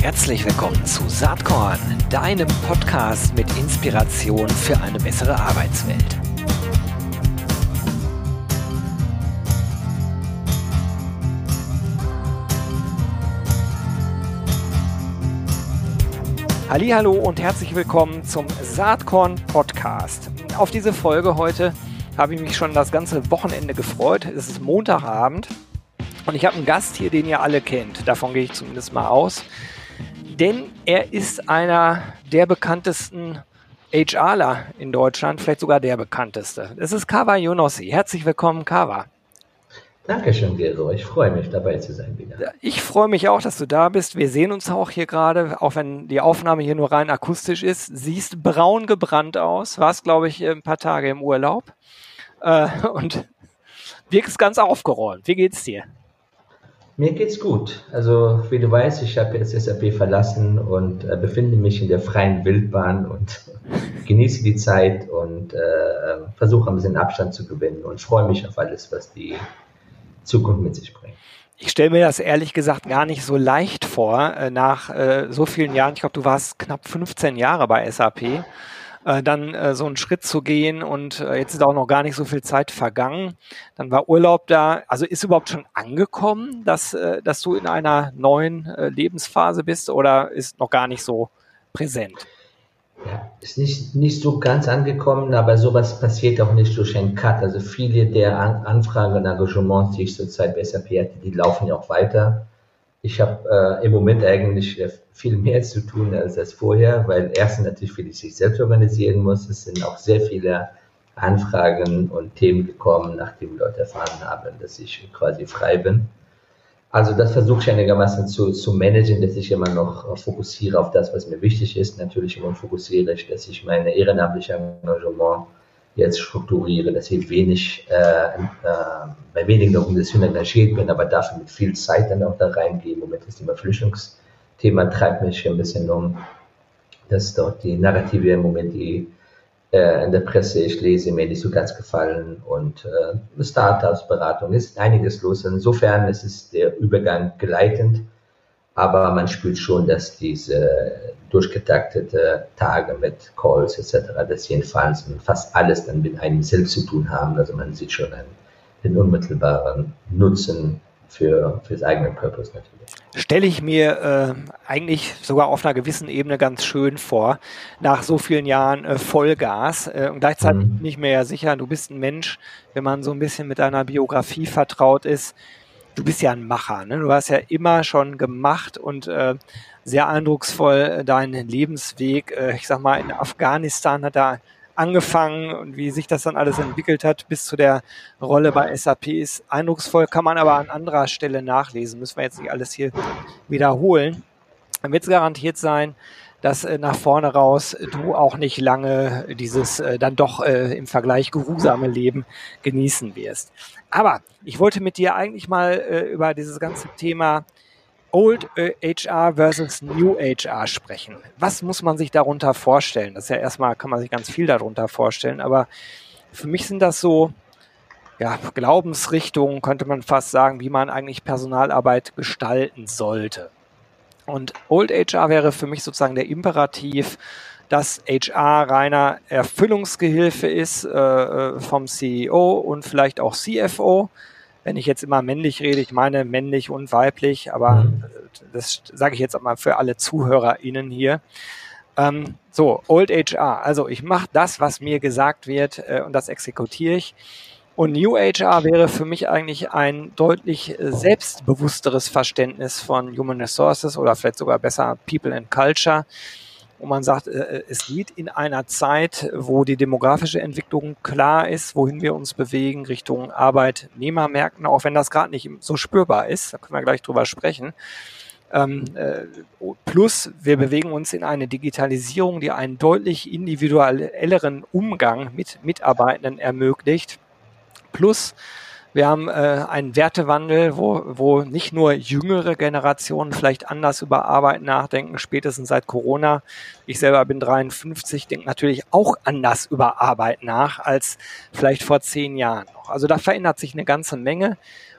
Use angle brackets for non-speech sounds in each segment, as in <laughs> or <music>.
Herzlich willkommen zu Saatkorn, deinem Podcast mit Inspiration für eine bessere Arbeitswelt. Hallo und herzlich willkommen zum Saatkorn Podcast. Auf diese Folge heute habe ich mich schon das ganze Wochenende gefreut. Es ist Montagabend und ich habe einen Gast hier, den ihr alle kennt. Davon gehe ich zumindest mal aus. Denn er ist einer der bekanntesten HRler in Deutschland, vielleicht sogar der bekannteste. Es ist Kawa Yonossi. Herzlich willkommen, Kawa. Dankeschön, Gero. Ich freue mich, dabei zu sein wieder. Ich freue mich auch, dass du da bist. Wir sehen uns auch hier gerade, auch wenn die Aufnahme hier nur rein akustisch ist. Siehst braun gebrannt aus. Warst, glaube ich, ein paar Tage im Urlaub. Äh, und wirkst ganz aufgeräumt. Wie geht's dir? Mir geht's gut. Also, wie du weißt, ich habe jetzt SAP verlassen und äh, befinde mich in der freien Wildbahn und <laughs> genieße die Zeit und äh, versuche ein bisschen Abstand zu gewinnen und freue mich auf alles, was die Zukunft mit sich bringt. Ich stelle mir das ehrlich gesagt gar nicht so leicht vor, äh, nach äh, so vielen Jahren. Ich glaube, du warst knapp 15 Jahre bei SAP äh, dann äh, so einen Schritt zu gehen und äh, jetzt ist auch noch gar nicht so viel Zeit vergangen. Dann war Urlaub da. Also ist überhaupt schon angekommen, dass, äh, dass du in einer neuen äh, Lebensphase bist oder ist noch gar nicht so präsent? Ja, ist nicht, nicht so ganz angekommen, aber sowas passiert auch nicht durch einen Cut. Also viele der An Anfragen und Engagements, die ich zurzeit bei SAP hatte, die laufen ja auch weiter. Ich habe äh, im Moment eigentlich äh, viel mehr zu tun als das vorher, weil erstens natürlich für die sich selbst organisieren muss. Es sind auch sehr viele Anfragen und Themen gekommen, nachdem Leute erfahren haben, dass ich quasi frei bin. Also das versuche ich einigermaßen zu, zu managen, dass ich immer noch fokussiere auf das, was mir wichtig ist. Natürlich immer fokussiere ich, dass ich meine ehrenamtliche Engagement jetzt strukturiere, dass ich wenig, äh, äh, bei wenigen Organisationen engagiert bin, aber dafür mit viel Zeit dann auch da reingehe. Moment ist Thema Flüchtlingsthema treibt mich ein bisschen um. Das ist dort die Narrative im Moment, die äh, in der Presse ich lese, mir nicht so ganz gefallen. Und äh, Startups, Beratung ist einiges los. Insofern ist es der Übergang geleitend, aber man spürt schon, dass diese durchgetaktete Tage mit Calls etc., dass jedenfalls fast alles dann mit einem selbst zu tun haben. Also man sieht schon einen, den unmittelbaren Nutzen für, für das eigene Purpose natürlich. Stelle ich mir äh, eigentlich sogar auf einer gewissen Ebene ganz schön vor, nach so vielen Jahren äh, Vollgas äh, und gleichzeitig mhm. nicht mehr sicher, du bist ein Mensch, wenn man so ein bisschen mit deiner Biografie vertraut ist, du bist ja ein Macher, ne? du hast ja immer schon gemacht und äh, sehr eindrucksvoll äh, deinen Lebensweg, äh, ich sag mal, in Afghanistan hat er angefangen und wie sich das dann alles entwickelt hat bis zu der Rolle bei SAP ist eindrucksvoll, kann man aber an anderer Stelle nachlesen. Müssen wir jetzt nicht alles hier wiederholen. Dann wird es garantiert sein, dass äh, nach vorne raus du auch nicht lange dieses äh, dann doch äh, im Vergleich geruhsame Leben genießen wirst. Aber ich wollte mit dir eigentlich mal äh, über dieses ganze Thema Old HR versus New HR sprechen. Was muss man sich darunter vorstellen? Das ist ja erstmal, kann man sich ganz viel darunter vorstellen, aber für mich sind das so, ja, Glaubensrichtungen, könnte man fast sagen, wie man eigentlich Personalarbeit gestalten sollte. Und Old HR wäre für mich sozusagen der Imperativ, dass HR reiner Erfüllungsgehilfe ist äh, äh vom CEO und vielleicht auch CFO wenn ich jetzt immer männlich rede, ich meine männlich und weiblich, aber mhm. das sage ich jetzt auch mal für alle ZuhörerInnen hier. Ähm, so, Old HR, also ich mache das, was mir gesagt wird äh, und das exekutiere ich. Und New HR wäre für mich eigentlich ein deutlich äh, selbstbewussteres Verständnis von Human Resources oder vielleicht sogar besser People and Culture und man sagt, äh, äh, es geht in einer Zeit, wo die demografische Entwicklung klar ist, wohin wir uns bewegen, Richtung Arbeitnehmermärkten, auch wenn das gerade nicht so spürbar ist, da können wir gleich drüber sprechen. Ähm, äh, plus, wir bewegen uns in eine Digitalisierung, die einen deutlich individuelleren Umgang mit Mitarbeitenden ermöglicht. Plus, wir haben äh, einen Wertewandel, wo, wo nicht nur jüngere Generationen vielleicht anders über Arbeit nachdenken, spätestens seit Corona. Ich selber bin 53, denke natürlich auch anders über Arbeit nach als vielleicht vor zehn Jahren noch. Also da verändert sich eine ganze Menge.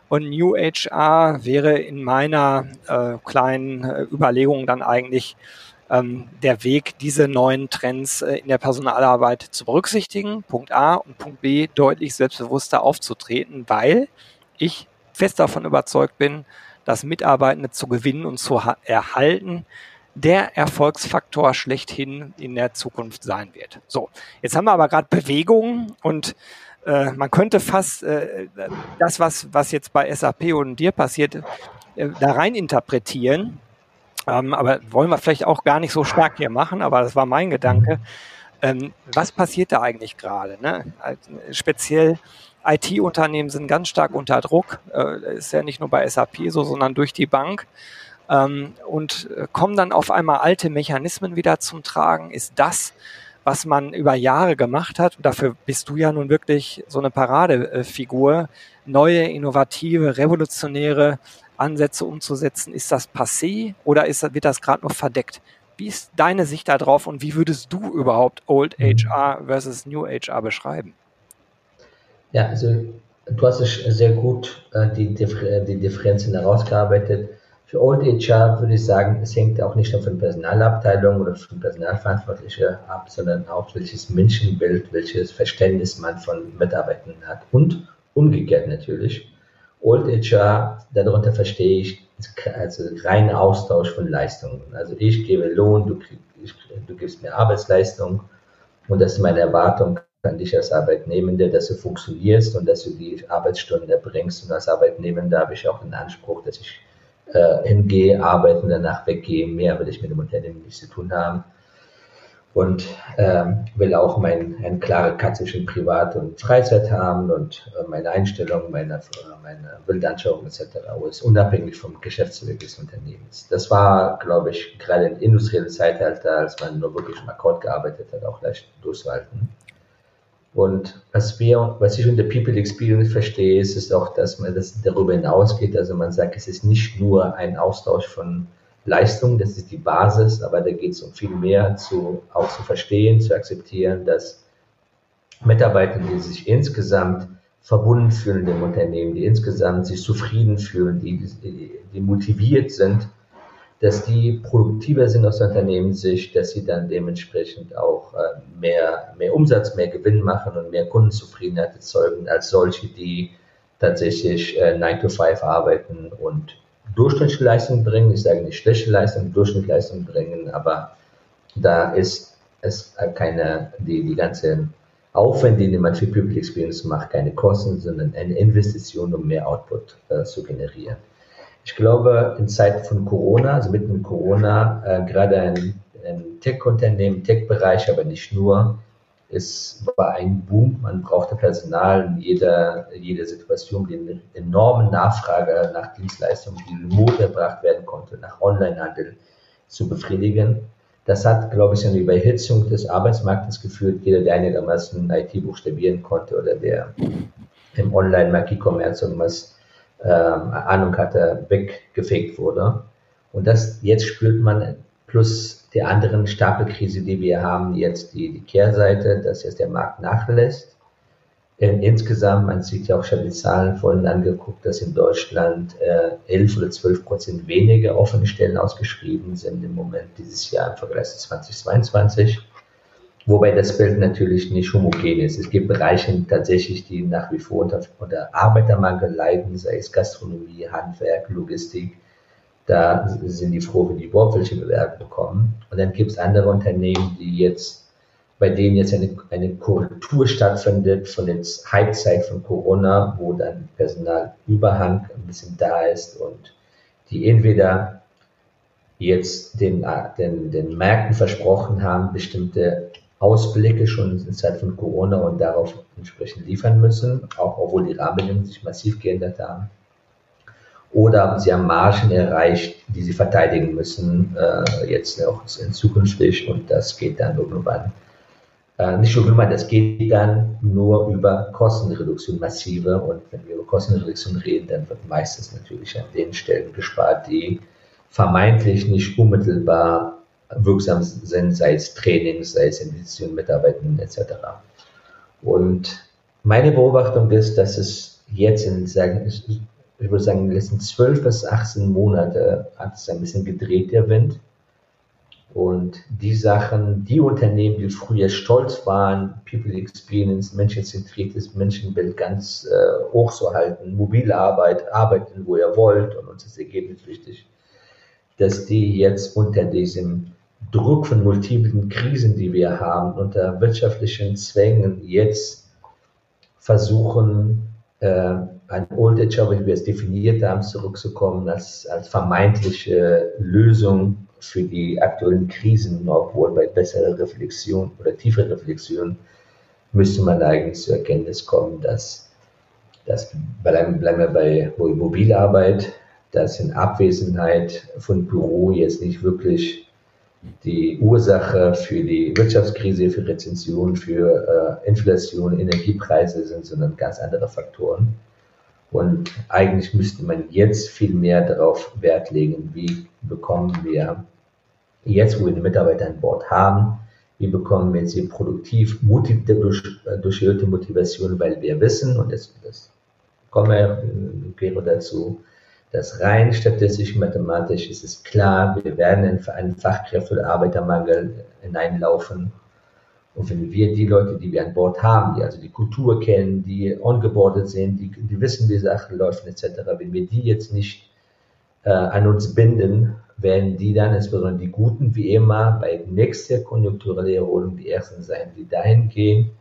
Und New HR wäre in meiner äh, kleinen äh, Überlegung dann eigentlich ähm, der Weg, diese neuen Trends äh, in der Personalarbeit zu berücksichtigen. Punkt A und Punkt B, deutlich selbstbewusster aufzutreten, weil ich fest davon überzeugt bin, dass Mitarbeitende zu gewinnen und zu erhalten der Erfolgsfaktor schlechthin in der Zukunft sein wird. So, jetzt haben wir aber gerade Bewegungen und äh, man könnte fast äh, das, was, was jetzt bei SAP und dir passiert, äh, da rein interpretieren. Ähm, aber wollen wir vielleicht auch gar nicht so stark hier machen, aber das war mein Gedanke. Ähm, was passiert da eigentlich gerade? Ne? Speziell IT-Unternehmen sind ganz stark unter Druck. Äh, ist ja nicht nur bei SAP so, sondern durch die Bank. Ähm, und äh, kommen dann auf einmal alte Mechanismen wieder zum Tragen? Ist das, was man über Jahre gemacht hat, und dafür bist du ja nun wirklich so eine Paradefigur, neue, innovative, revolutionäre Ansätze umzusetzen, ist das passé oder ist, wird das gerade noch verdeckt? Wie ist deine Sicht darauf und wie würdest du überhaupt Old HR mhm. versus New HR beschreiben? Ja, also du hast es sehr gut äh, die, die Differenzen herausgearbeitet. Für Old HR würde ich sagen, es hängt auch nicht nur von Personalabteilung oder von Personalverantwortlichen ab, sondern auch welches Menschenbild, welches Verständnis man von Mitarbeitern hat und umgekehrt natürlich. Old HR, darunter verstehe ich also rein Austausch von Leistungen. Also ich gebe Lohn, du, ich, du gibst mir Arbeitsleistung und das ist meine Erwartung an dich als Arbeitnehmende, dass du funktionierst und dass du die Arbeitsstunden erbringst. Und als Arbeitnehmender habe ich auch den Anspruch, dass ich äh, hingehe, arbeite und danach weggehe. Mehr will ich mit dem Unternehmen nichts zu tun haben und ähm, will auch mein, eine klare Cut zwischen Privat und Freizeit haben und äh, meine Einstellung, meine, meine Bildanschauung etc. ist unabhängig vom Geschäftsweg des Unternehmens. Das war, glaube ich, gerade im industriellen Zeitalter, als man nur wirklich im Akkord gearbeitet hat, auch leicht durchzuhalten. Und was wir, was ich unter People Experience verstehe, ist, ist auch, dass man das darüber hinausgeht. Also man sagt, es ist nicht nur ein Austausch von Leistung, das ist die Basis, aber da geht es um viel mehr zu, auch zu verstehen, zu akzeptieren, dass Mitarbeiter, die sich insgesamt verbunden fühlen dem Unternehmen, die insgesamt sich zufrieden fühlen, die, die, motiviert sind, dass die produktiver sind aus Unternehmenssicht, dass sie dann dementsprechend auch äh, mehr, mehr Umsatz, mehr Gewinn machen und mehr Kundenzufriedenheit erzeugen als solche, die tatsächlich äh, 9 to 5 arbeiten und durchschnittliche Leistung bringen. Ich sage nicht schlechte Leistung, durchschnittliche Leistung bringen, aber da ist es keine, die, die ganze Aufwände, die man für People Experience macht, keine Kosten, sondern eine Investition, um mehr Output äh, zu generieren. Ich glaube, in Zeiten von Corona, also mitten in Corona, äh, gerade ein, ein Tech-Unternehmen, Tech-Bereich, aber nicht nur, es war ein Boom. Man brauchte Personal in jeder, jeder Situation, die eine enorme Nachfrage nach Dienstleistungen, die remote erbracht werden konnte, nach Onlinehandel zu befriedigen. Das hat, glaube ich, eine Überhitzung des Arbeitsmarktes geführt. Jeder, der einigermaßen IT buchstabieren konnte oder der im Online-Market-Commerce irgendwas ähm, Ahnung hatte, weggefegt wurde. Und das jetzt spürt man plus der anderen Stapelkrise, die wir haben, jetzt die, die Kehrseite, dass jetzt der Markt nachlässt. Insgesamt, man sieht ja auch schon die Zahlen vorhin angeguckt, dass in Deutschland äh, 11 oder 12 Prozent weniger offene Stellen ausgeschrieben sind im Moment dieses Jahr im Vergleich zu 2022. Wobei das Bild natürlich nicht homogen ist. Es gibt Bereiche tatsächlich, die nach wie vor unter, unter Arbeitermangel leiden, sei es Gastronomie, Handwerk, Logistik. Da sind die froh, wenn die überhaupt welche Bewerbung bekommen. Und dann gibt es andere Unternehmen, die jetzt, bei denen jetzt eine, eine Korrektur stattfindet von der Halbzeit von Corona, wo dann Personalüberhang ein bisschen da ist und die entweder jetzt den, den, den Märkten versprochen haben, bestimmte Ausblicke schon in Zeit von Corona und darauf entsprechend liefern müssen, auch obwohl die Rahmenbedingungen sich massiv geändert haben. Oder sie haben Margen erreicht, die sie verteidigen müssen, äh, jetzt auch in zukünftig und das geht dann irgendwann. Äh, nicht irgendwann, das geht dann nur über Kostenreduktion, massive. Und wenn wir über Kostenreduktion reden, dann wird meistens natürlich an den Stellen gespart, die vermeintlich nicht unmittelbar wirksam sind, sei es Trainings, sei es Investitionen, Mitarbeitern etc. Und meine Beobachtung ist, dass es jetzt in, sagen, ich würde sagen, in den letzten 12 bis 18 Monate hat es ein bisschen gedreht, der Wind. Und die Sachen, die Unternehmen, die früher stolz waren, People Experience, menschenzentriertes Menschenbild ganz äh, hoch zu halten, mobile Arbeit, arbeiten, wo ihr wollt und uns ist Ergebnis wichtig, dass die jetzt unter diesem Druck von multiplen Krisen, die wir haben, unter wirtschaftlichen Zwängen jetzt versuchen, äh, ein Old Age, wie wir es definiert haben, zurückzukommen als, als vermeintliche Lösung für die aktuellen Krisen, obwohl bei besserer Reflexion oder tiefer Reflexion müsste man eigentlich zur Erkenntnis kommen, dass, dass bleiben, bleiben wir bei Mobilarbeit, dass in Abwesenheit von Büro jetzt nicht wirklich die Ursache für die Wirtschaftskrise, für Rezension, für äh, Inflation, Energiepreise sind, sondern ganz andere Faktoren. Und eigentlich müsste man jetzt viel mehr darauf Wert legen, wie bekommen wir jetzt, wo wir die Mitarbeiter an Bord haben, wie bekommen wir sie produktiv, durch, durch erhöhte Motivation, weil wir wissen, und das, das kommen wir, Gero dazu, dass rein statistisch, mathematisch ist es klar, wir werden in einen Fachkräfte- oder Arbeitermangel hineinlaufen. Und wenn wir die Leute, die wir an Bord haben, die also die Kultur kennen, die ongeboardet sind, die, die wissen, wie Sachen laufen etc., wenn wir die jetzt nicht äh, an uns binden, werden die dann, insbesondere die Guten wie immer, bei nächster konjunktureller Erholung die Ersten sein, die dahin gehen,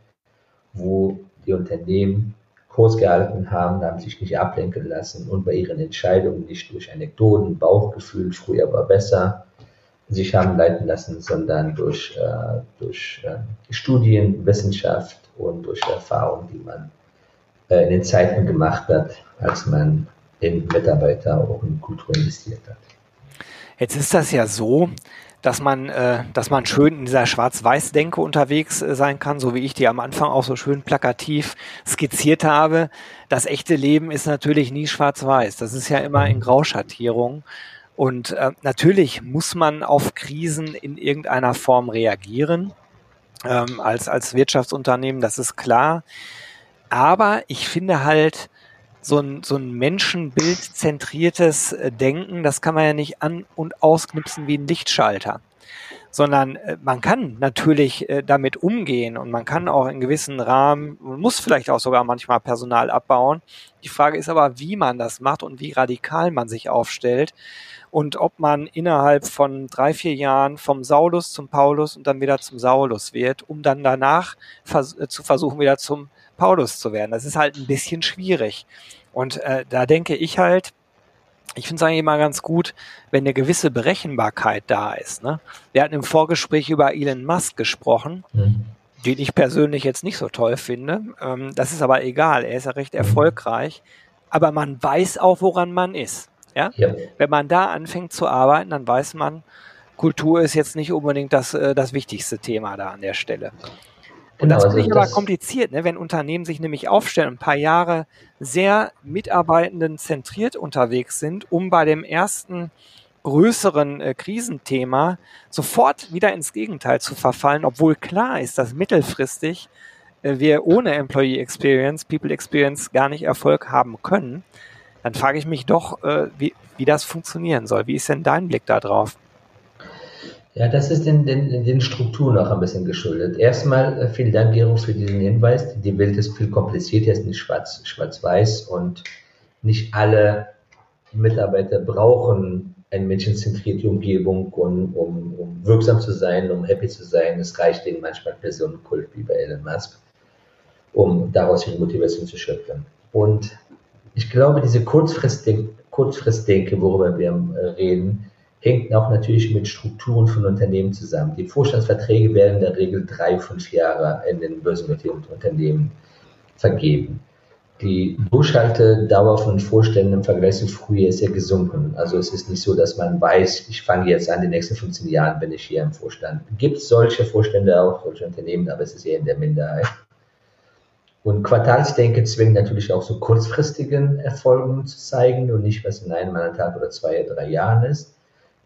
wo die Unternehmen Kurs gehalten haben, haben sich nicht ablenken lassen und bei ihren Entscheidungen nicht durch Anekdoten, Bauchgefühl, früher war besser, sich haben leiten lassen, sondern durch, äh, durch äh, Studien, Wissenschaft und durch Erfahrung, die man äh, in den Zeiten gemacht hat, als man in Mitarbeiter auch in Kultur investiert hat. Jetzt ist das ja so, dass man, äh, dass man schön in dieser Schwarz-Weiß-Denke unterwegs äh, sein kann, so wie ich die am Anfang auch so schön plakativ skizziert habe. Das echte Leben ist natürlich nie schwarz-weiß. Das ist ja immer in Grauschattierung. Und äh, natürlich muss man auf Krisen in irgendeiner Form reagieren, ähm, als, als Wirtschaftsunternehmen, das ist klar. Aber ich finde halt, so ein, so ein menschenbildzentriertes äh, Denken, das kann man ja nicht an- und ausknipsen wie ein Lichtschalter. Sondern äh, man kann natürlich äh, damit umgehen und man kann auch in gewissen Rahmen, man muss vielleicht auch sogar manchmal Personal abbauen. Die Frage ist aber, wie man das macht und wie radikal man sich aufstellt und ob man innerhalb von drei, vier Jahren vom Saulus zum Paulus und dann wieder zum Saulus wird, um dann danach vers zu versuchen, wieder zum Paulus zu werden. Das ist halt ein bisschen schwierig. Und äh, da denke ich halt, ich finde es eigentlich immer ganz gut, wenn eine gewisse Berechenbarkeit da ist. Ne? Wir hatten im Vorgespräch über Elon Musk gesprochen, mhm. den ich persönlich jetzt nicht so toll finde. Ähm, das ist aber egal, er ist ja recht mhm. erfolgreich. Aber man weiß auch, woran man ist. Ja? ja? Wenn man da anfängt zu arbeiten, dann weiß man, Kultur ist jetzt nicht unbedingt das, äh, das wichtigste Thema da an der Stelle. Und genau, das finde ich aber kompliziert, ne? wenn Unternehmen sich nämlich aufstellen, ein paar Jahre sehr Mitarbeitenden zentriert unterwegs sind, um bei dem ersten größeren äh, Krisenthema sofort wieder ins Gegenteil zu verfallen, obwohl klar ist, dass mittelfristig äh, wir ohne Employee Experience, People Experience gar nicht Erfolg haben können, dann frage ich mich doch, äh, wie, wie das funktionieren soll. Wie ist denn dein Blick da drauf? Ja, das ist den, den, den Strukturen auch ein bisschen geschuldet. Erstmal äh, vielen Dank, Gero, für diesen Hinweis. Die Welt ist viel komplizierter, ist nicht schwarz, schwarz-weiß und nicht alle Mitarbeiter brauchen eine menschenzentrierte Umgebung, um, um, um wirksam zu sein, um happy zu sein. Es reicht denen manchmal Personenkult wie bei Elon Musk, um daraus ihre Motivation zu schöpfen. Und ich glaube, diese Kurzfristdenke, Kurzfristdenke worüber wir äh, reden, hängt auch natürlich mit Strukturen von Unternehmen zusammen. Die Vorstandsverträge werden in der Regel drei, fünf Jahre in den börsennotierten Unternehmen vergeben. Die Durchhaltedauer von Vorständen im Vergleich zu früher ist ja gesunken. Also es ist nicht so, dass man weiß, ich fange jetzt an, die nächsten 15 Jahren bin ich hier im Vorstand. Gibt es solche Vorstände auch, solche Unternehmen, aber es ist eher in der Minderheit. Und Quartalsdenke zwingt natürlich auch so kurzfristigen Erfolgen zu zeigen und nicht, was in einem, anderthalb oder zwei, drei Jahren ist.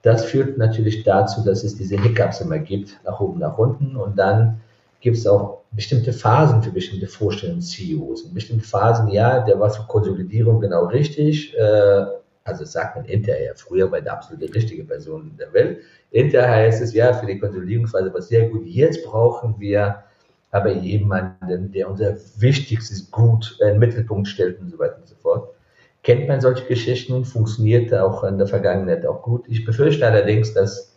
Das führt natürlich dazu, dass es diese Hiccups immer gibt, nach oben, nach unten. Und dann gibt es auch bestimmte Phasen für bestimmte Vorstellungs-CEOs. In bestimmten Phasen, ja, der war für Konsolidierung genau richtig. Äh, also sagt man hinterher, früher war der absolute richtige Person der Welt. Hinterher heißt es, ja, für die Konsolidierungsphase war sehr gut. Jetzt brauchen wir aber jemanden, der unser wichtigstes Gut in den Mittelpunkt stellt und so weiter und so fort. Kennt man solche Geschichten, funktionierte auch in der Vergangenheit auch gut. Ich befürchte allerdings, dass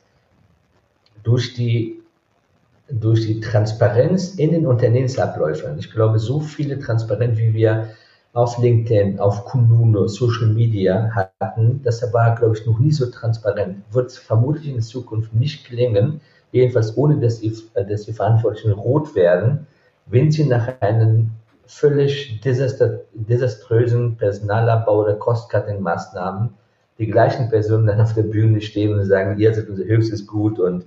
durch die, durch die Transparenz in den Unternehmensabläufen, ich glaube, so viele Transparenz, wie wir auf LinkedIn, auf Kununu, Social Media hatten, das war, glaube ich, noch nie so transparent. Wird vermutlich in Zukunft nicht gelingen, jedenfalls ohne, dass die, dass die Verantwortlichen rot werden, wenn sie nach einem völlig desaströsen Personalabbau oder Cost-Cutting-Maßnahmen die gleichen Personen dann auf der Bühne stehen und sagen, ihr seid unser höchstes Gut und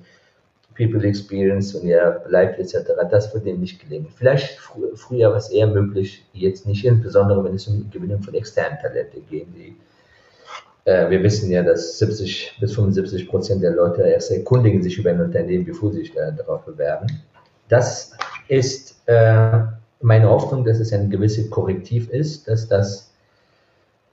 People Experience und ihr bleibt etc. Das wird denen nicht gelingen. Vielleicht fr früher es eher möglich, jetzt nicht, insbesondere wenn es um die Gewinnung von externen Talenten geht. Die, äh, wir wissen ja, dass 70 bis 75 Prozent der Leute erst erkundigen sich über ein Unternehmen, bevor sie sich da, darauf bewerben. Das ist äh, meine Hoffnung, dass es ein gewisses Korrektiv ist, dass das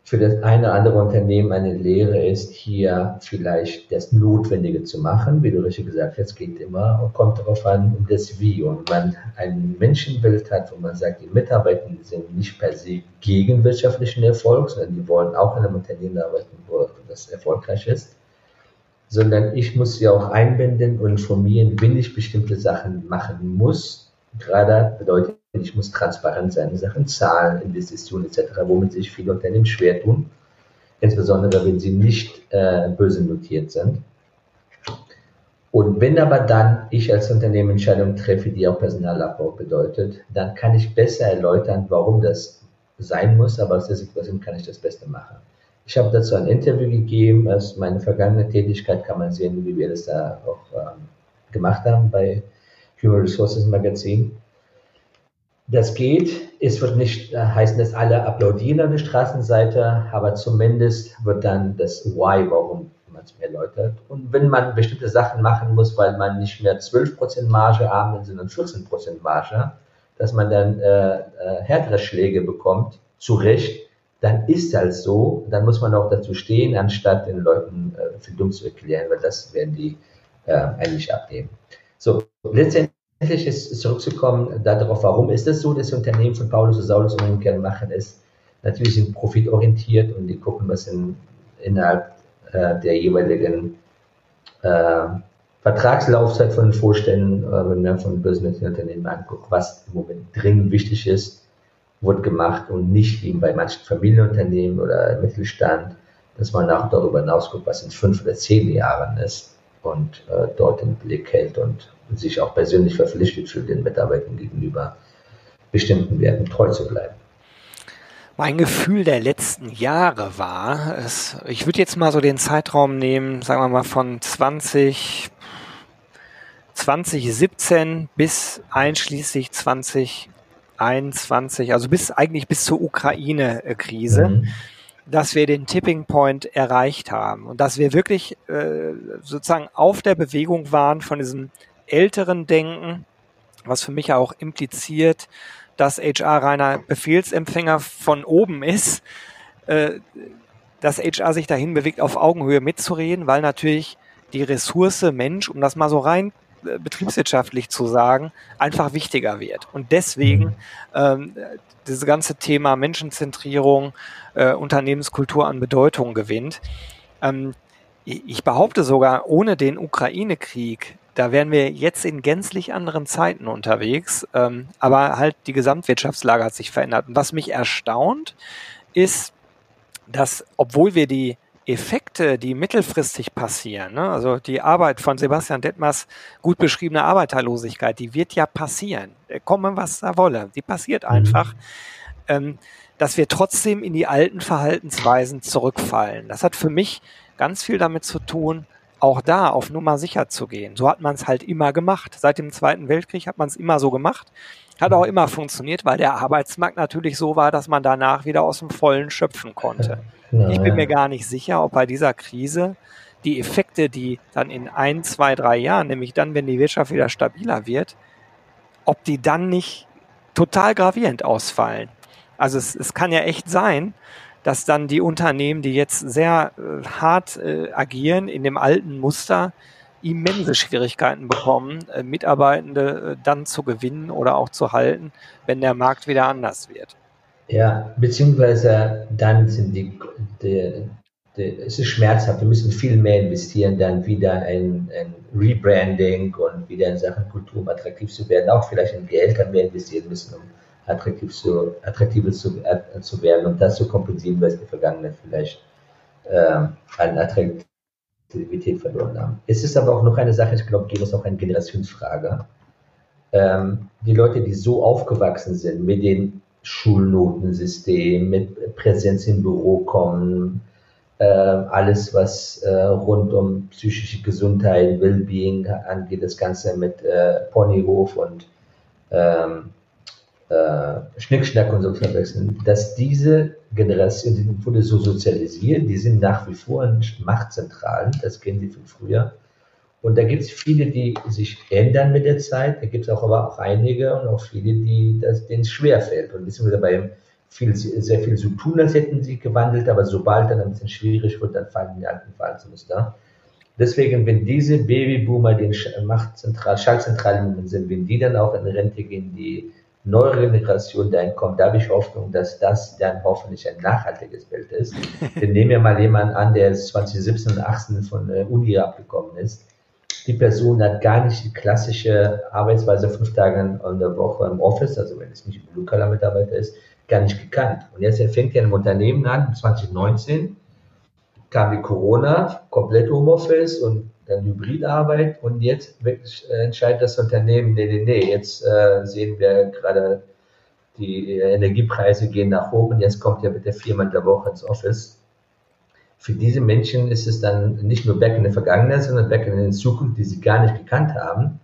für das eine oder andere Unternehmen eine Lehre ist, hier vielleicht das Notwendige zu machen. Wie du richtig gesagt hast, geht immer und kommt darauf an, um das Wie. Und man ein Menschenbild hat, wo man sagt, die Mitarbeiter sind nicht per se gegen wirtschaftlichen Erfolg, sondern die wollen auch in einem Unternehmen arbeiten, wo das erfolgreich ist. Sondern ich muss sie auch einbinden und informieren, wenn ich bestimmte Sachen machen muss. Gerade bedeutet ich muss transparent sein in Sachen Zahlen, Investitionen etc., womit sich viele Unternehmen schwer tun, insbesondere wenn sie nicht äh, böse notiert sind. Und wenn aber dann ich als Unternehmen Entscheidungen treffe, die auch Personalabbau bedeutet, dann kann ich besser erläutern, warum das sein muss, aber aus der Situation kann ich das Beste machen. Ich habe dazu ein Interview gegeben, aus meiner vergangenen Tätigkeit kann man sehen, wie wir das da auch ähm, gemacht haben bei Human Resources Magazin. Das geht. Es wird nicht äh, heißen, dass alle applaudieren an der Straßenseite, aber zumindest wird dann das Why, warum man es mir erläutert. Und wenn man bestimmte Sachen machen muss, weil man nicht mehr 12% Marge haben will, sondern 14% Marge, dass man dann äh, äh, härtere Schläge bekommt, zu Recht, dann ist das so. Dann muss man auch dazu stehen, anstatt den Leuten äh, für dumm zu erklären, weil das werden die äh, eigentlich abnehmen. So, letztendlich Letztendlich ist zurückzukommen darauf, warum ist es so, dass Unternehmen von Paulus und Saulus und umgekehrt machen, ist natürlich sind profitorientiert und die gucken, was in, innerhalb äh, der jeweiligen äh, Vertragslaufzeit von den Vorständen, äh, wenn man von börsennotierten Unternehmen anguckt, was im Moment dringend wichtig ist, wird gemacht und nicht wie bei manchen Familienunternehmen oder Mittelstand, dass man auch darüber hinaus guckt, was in fünf oder zehn Jahren ist und äh, dort den Blick hält und sich auch persönlich verpflichtet fühlt, den Mitarbeitern gegenüber bestimmten Werten treu zu bleiben. Mein Gefühl der letzten Jahre war, es, ich würde jetzt mal so den Zeitraum nehmen, sagen wir mal von 20, 2017 bis einschließlich 2021, also bis eigentlich bis zur Ukraine-Krise. Mhm dass wir den Tipping Point erreicht haben und dass wir wirklich äh, sozusagen auf der Bewegung waren von diesem älteren Denken, was für mich auch impliziert, dass HR reiner Befehlsempfänger von oben ist, äh, dass HR sich dahin bewegt, auf Augenhöhe mitzureden, weil natürlich die Ressource Mensch, um das mal so rein betriebswirtschaftlich zu sagen, einfach wichtiger wird. Und deswegen mhm. ähm, dieses ganze Thema Menschenzentrierung, äh, Unternehmenskultur an Bedeutung gewinnt. Ähm, ich behaupte sogar, ohne den Ukraine-Krieg da wären wir jetzt in gänzlich anderen Zeiten unterwegs. Ähm, aber halt die Gesamtwirtschaftslage hat sich verändert. Und was mich erstaunt, ist, dass obwohl wir die Effekte, die mittelfristig passieren, ne, also die Arbeit von Sebastian Detmers gut beschriebene Arbeiterlosigkeit, die wird ja passieren. Kommen, was da wolle. Die passiert mhm. einfach. Ähm, dass wir trotzdem in die alten Verhaltensweisen zurückfallen. Das hat für mich ganz viel damit zu tun, auch da auf Nummer sicher zu gehen. So hat man es halt immer gemacht. Seit dem Zweiten Weltkrieg hat man es immer so gemacht. Hat auch immer funktioniert, weil der Arbeitsmarkt natürlich so war, dass man danach wieder aus dem Vollen schöpfen konnte. Ja, ich bin mir gar nicht sicher, ob bei dieser Krise die Effekte, die dann in ein, zwei, drei Jahren, nämlich dann, wenn die Wirtschaft wieder stabiler wird, ob die dann nicht total gravierend ausfallen. Also es, es kann ja echt sein, dass dann die Unternehmen, die jetzt sehr äh, hart äh, agieren in dem alten Muster, immense Schwierigkeiten bekommen, äh, Mitarbeitende äh, dann zu gewinnen oder auch zu halten, wenn der Markt wieder anders wird. Ja, beziehungsweise dann sind die, die, die, es ist schmerzhaft, wir müssen viel mehr investieren, dann wieder ein, ein Rebranding und wieder in Sachen Kultur, um attraktiv zu werden, auch vielleicht in Geld mehr investieren müssen, um attraktiv zu, attraktiver zu, äh, zu werden und das zu kompensieren, was in der Vergangenheit vielleicht äh, an Attraktivität verloren haben. Es ist aber auch noch eine Sache, ich glaube, geht es auch eine Generationsfrage. Ähm, die Leute, die so aufgewachsen sind mit dem Schulnotensystem, mit Präsenz im Büro kommen, äh, alles, was äh, rund um psychische Gesundheit, Wellbeing angeht, das Ganze mit äh, Ponyhof und ähm, äh, Schnickschnack und so verwechseln, dass diese Generation, die wurde so sozialisiert, die sind nach wie vor in Machtzentralen, das kennen sie von früher. Und da gibt es viele, die sich ändern mit der Zeit, da gibt es auch aber auch einige und auch viele, die das, denen es schwerfällt. Und beziehungsweise bei viel, sehr viel zu tun, als hätten sie gewandelt, aber sobald dann ein bisschen schwierig wird, dann fallen die alten Verhaltensmuster. Deswegen, wenn diese Babyboomer, die Machtzentral, Schaltzentralen sind, wenn die dann auch in Rente gehen, die neuere Generation dahin kommt, da habe ich Hoffnung, dass das dann hoffentlich ein nachhaltiges Bild ist. <laughs> Denn nehmen wir mal jemanden an, der 2017 und 2018 von der Uni abgekommen ist. Die Person hat gar nicht die klassische Arbeitsweise fünf Tage in der Woche im Office, also wenn es nicht ein Blue-Collar-Mitarbeiter ist, gar nicht gekannt. Und jetzt fängt er ein Unternehmen an, 2019, kam die Corona, komplett Homeoffice und dann Hybridarbeit und jetzt äh, entscheidet das Unternehmen, nee, nee, nee, jetzt äh, sehen wir gerade, die Energiepreise gehen nach oben jetzt kommt ja bitte viermal in der Woche ins Office. Für diese Menschen ist es dann nicht nur back in der Vergangenheit, sondern back in der Zukunft, die sie gar nicht gekannt haben.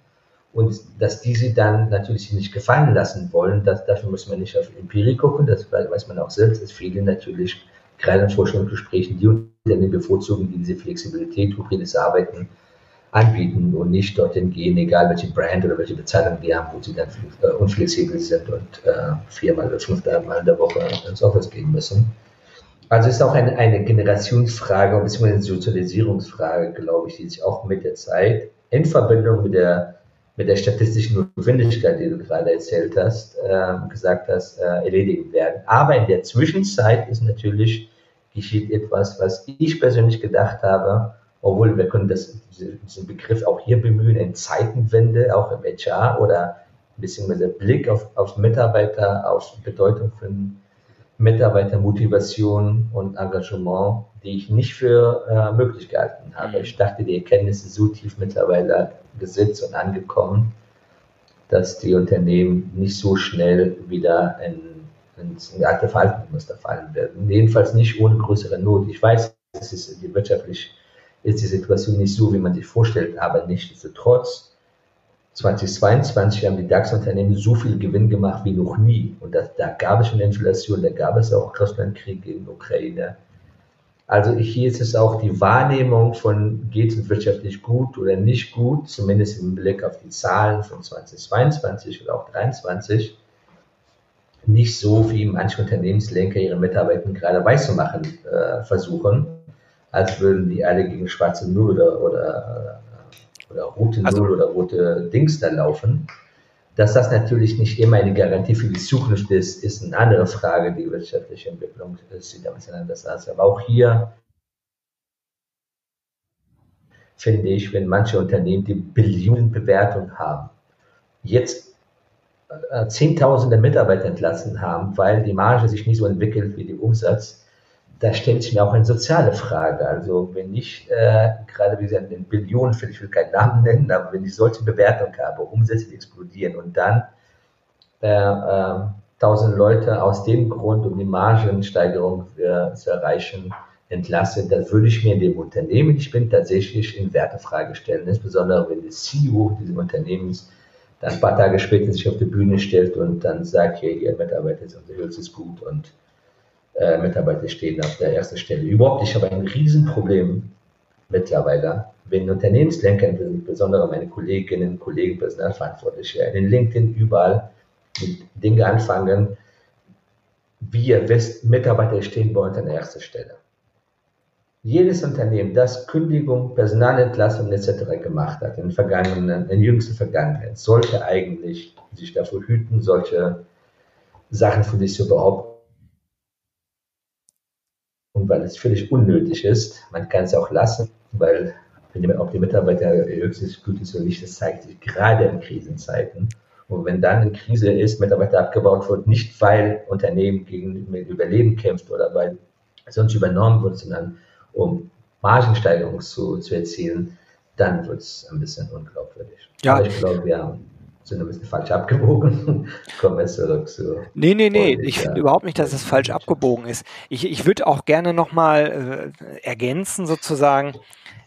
Und dass die sie dann natürlich nicht gefallen lassen wollen, das, dafür muss man nicht auf Empirie gucken, das weiß man auch selbst, dass viele natürlich gerade in Vorstellungsgesprächen die Unternehmen bevorzugen, die diese Flexibilität, hybrides Arbeiten anbieten und nicht dorthin gehen, egal welche Brand oder welche Bezahlung die haben, wo sie dann äh, unflexibel sind und äh, viermal oder fünfmal in der Woche ins Office gehen müssen. Also ist auch eine, eine Generationsfrage beziehungsweise eine Sozialisierungsfrage, glaube ich, die sich auch mit der Zeit in Verbindung mit der, mit der statistischen Notwendigkeit, die du gerade erzählt hast, äh, gesagt hast, äh, erledigen werden. Aber in der Zwischenzeit ist natürlich geschieht etwas, was ich persönlich gedacht habe, obwohl wir können das, diesen Begriff auch hier bemühen, in Zeitenwende, auch im HR oder ein bisschen mit dem Blick auf, auf Mitarbeiter, auf Bedeutung von Mitarbeitermotivation und Engagement, die ich nicht für äh, möglich gehalten habe. Ich dachte, die Erkenntnis ist so tief mittlerweile gesetzt und angekommen, dass die Unternehmen nicht so schnell wieder in, ins alte Verhaltensmuster fallen werden. Jedenfalls nicht ohne größere Not. Ich weiß, es ist die wirtschaftlich ist die Situation nicht so, wie man sich vorstellt, aber nichtsdestotrotz 2022 haben die DAX-Unternehmen so viel Gewinn gemacht wie noch nie. Und das, da gab es schon Inflation, da gab es auch Russlandkrieg in Ukraine. Also hier ist es auch die Wahrnehmung von, geht es wirtschaftlich gut oder nicht gut, zumindest im Blick auf die Zahlen von 2022 oder auch 2023, nicht so, wie manche Unternehmenslenker ihre Mitarbeiter gerade weiß zu machen äh, versuchen als würden die alle gegen schwarze Null oder, oder, oder rote Null also, oder rote Dings da laufen. Dass das natürlich nicht immer eine Garantie für die Zukunft ist, ist eine andere Frage. Die wirtschaftliche Entwicklung sieht damit anders aus. Aber auch hier finde ich, wenn manche Unternehmen die Billionenbewertung haben, jetzt äh, Zehntausende Mitarbeiter entlassen haben, weil die Marge sich nicht so entwickelt wie der Umsatz, da stellt sich mir auch eine soziale Frage. Also wenn ich äh, gerade wie gesagt in Billionen, ich will keinen Namen nennen, aber wenn ich solche Bewertungen habe, Umsätze die explodieren und dann äh, äh, tausend Leute aus dem Grund, um die Margensteigerung äh, zu erreichen, entlasse, dann würde ich mir in dem Unternehmen, ich bin tatsächlich in Wertefrage stellen, insbesondere wenn der CEO dieses Unternehmens dann ein paar Tage später sich auf die Bühne stellt und dann sagt, hier, ihr Mitarbeiter, unser Holz ist gut und äh, Mitarbeiter stehen auf der ersten Stelle. Überhaupt, ich habe ein Riesenproblem, mittlerweile, wenn Unternehmenslenker, insbesondere meine Kolleginnen und Kollegen, Personalverantwortliche, in LinkedIn überall mit Dinge anfangen, wie ihr wisst, Mitarbeiter stehen bei uns an erster Stelle. Jedes Unternehmen, das Kündigung, Personalentlassung etc. gemacht hat in, vergangenen, in jüngster Vergangenheit, sollte eigentlich sich davor hüten, solche Sachen für sich zu weil es völlig unnötig ist, man kann es auch lassen, weil ob die Mitarbeiter höchstes Gutes oder nicht, das zeigt sich gerade in Krisenzeiten. Und wenn dann eine Krise ist, Mitarbeiter abgebaut wird, nicht weil Unternehmen gegen Überleben kämpft oder weil sonst übernommen wird, sondern um Margensteigerung zu, zu erzielen, dann wird es ein bisschen unglaubwürdig. Ja. Aber ich glaube, wir haben sind ein bisschen falsch abgebogen. <laughs> Kommen wir zurück zu. Nee, nee, nee. Ich finde überhaupt nicht, dass es falsch abgebogen ist. Ich, ich würde auch gerne nochmal äh, ergänzen, sozusagen,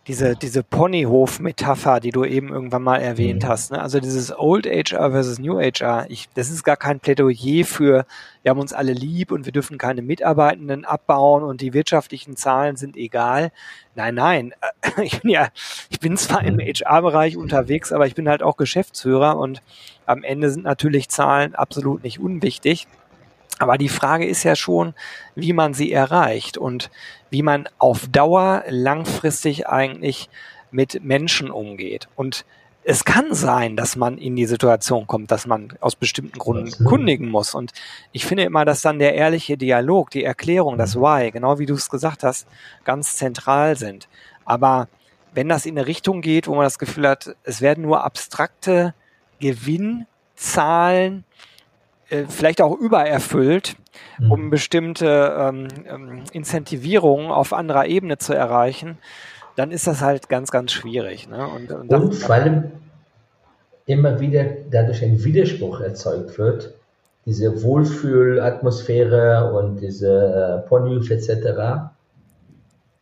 diese, diese Ponyhof-Metapher, die du eben irgendwann mal erwähnt mhm. hast. Ne? Also dieses Old HR versus New HR. Ich, das ist gar kein Plädoyer für, wir haben uns alle lieb und wir dürfen keine Mitarbeitenden abbauen und die wirtschaftlichen Zahlen sind egal. Nein, nein. <laughs> Ich bin ja, ich bin zwar im HR-Bereich mhm. unterwegs, aber ich bin halt auch Geschäftsführer und am Ende sind natürlich Zahlen absolut nicht unwichtig. Aber die Frage ist ja schon, wie man sie erreicht und wie man auf Dauer langfristig eigentlich mit Menschen umgeht. Und es kann sein, dass man in die Situation kommt, dass man aus bestimmten Gründen kundigen muss. Und ich finde immer, dass dann der ehrliche Dialog, die Erklärung, das mhm. Why, genau wie du es gesagt hast, ganz zentral sind. Aber wenn das in eine Richtung geht, wo man das Gefühl hat, es werden nur abstrakte Gewinnzahlen äh, vielleicht auch übererfüllt, mhm. um bestimmte ähm, ähm, Incentivierungen auf anderer Ebene zu erreichen, dann ist das halt ganz, ganz schwierig. Ne? Und, und, und vor allem immer wieder dadurch ein Widerspruch erzeugt wird, diese Wohlfühlatmosphäre und diese äh, Ponyhof etc.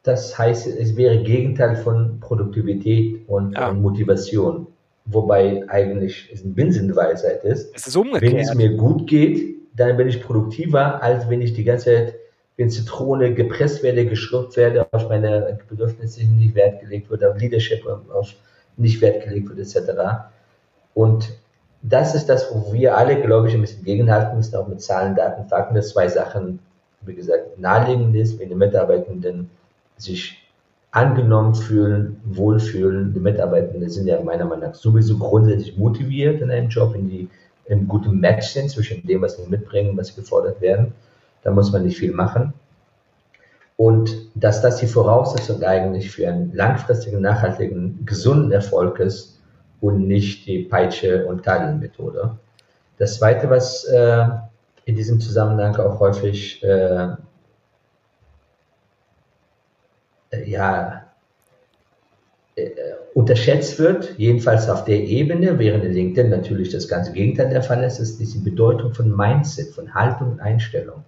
Das heißt, es wäre Gegenteil von Produktivität und, ja. und Motivation. Wobei eigentlich es eine Binsenweisheit ist. Es ist umgekehrt. Wenn es mir gut geht, dann bin ich produktiver, als wenn ich die ganze Zeit in Zitrone gepresst werde, geschrubbt werde, auf meine Bedürfnisse nicht Wert gelegt wird, auf Leadership auf nicht Wert gelegt wird, etc. Und das ist das, wo wir alle, glaube ich, ein bisschen gegenhalten müssen, auch mit Zahlen, Daten, Fakten, dass zwei Sachen, wie gesagt, naheliegend ist, wenn die Mitarbeitenden sich angenommen fühlen, wohlfühlen. Die Mitarbeitenden sind ja meiner Meinung nach sowieso grundsätzlich motiviert in einem Job, in die im guten Match sind zwischen dem, was sie mitbringen, was sie gefordert werden. Da muss man nicht viel machen. Und dass das die Voraussetzung eigentlich für einen langfristigen, nachhaltigen, gesunden Erfolg ist und nicht die Peitsche- und Tadeln-Methode. Das Zweite, was äh, in diesem Zusammenhang auch häufig äh, äh, ja, äh, unterschätzt wird, jedenfalls auf der Ebene, während in LinkedIn natürlich das ganze Gegenteil der Fall ist, ist die Bedeutung von Mindset, von Haltung und Einstellung.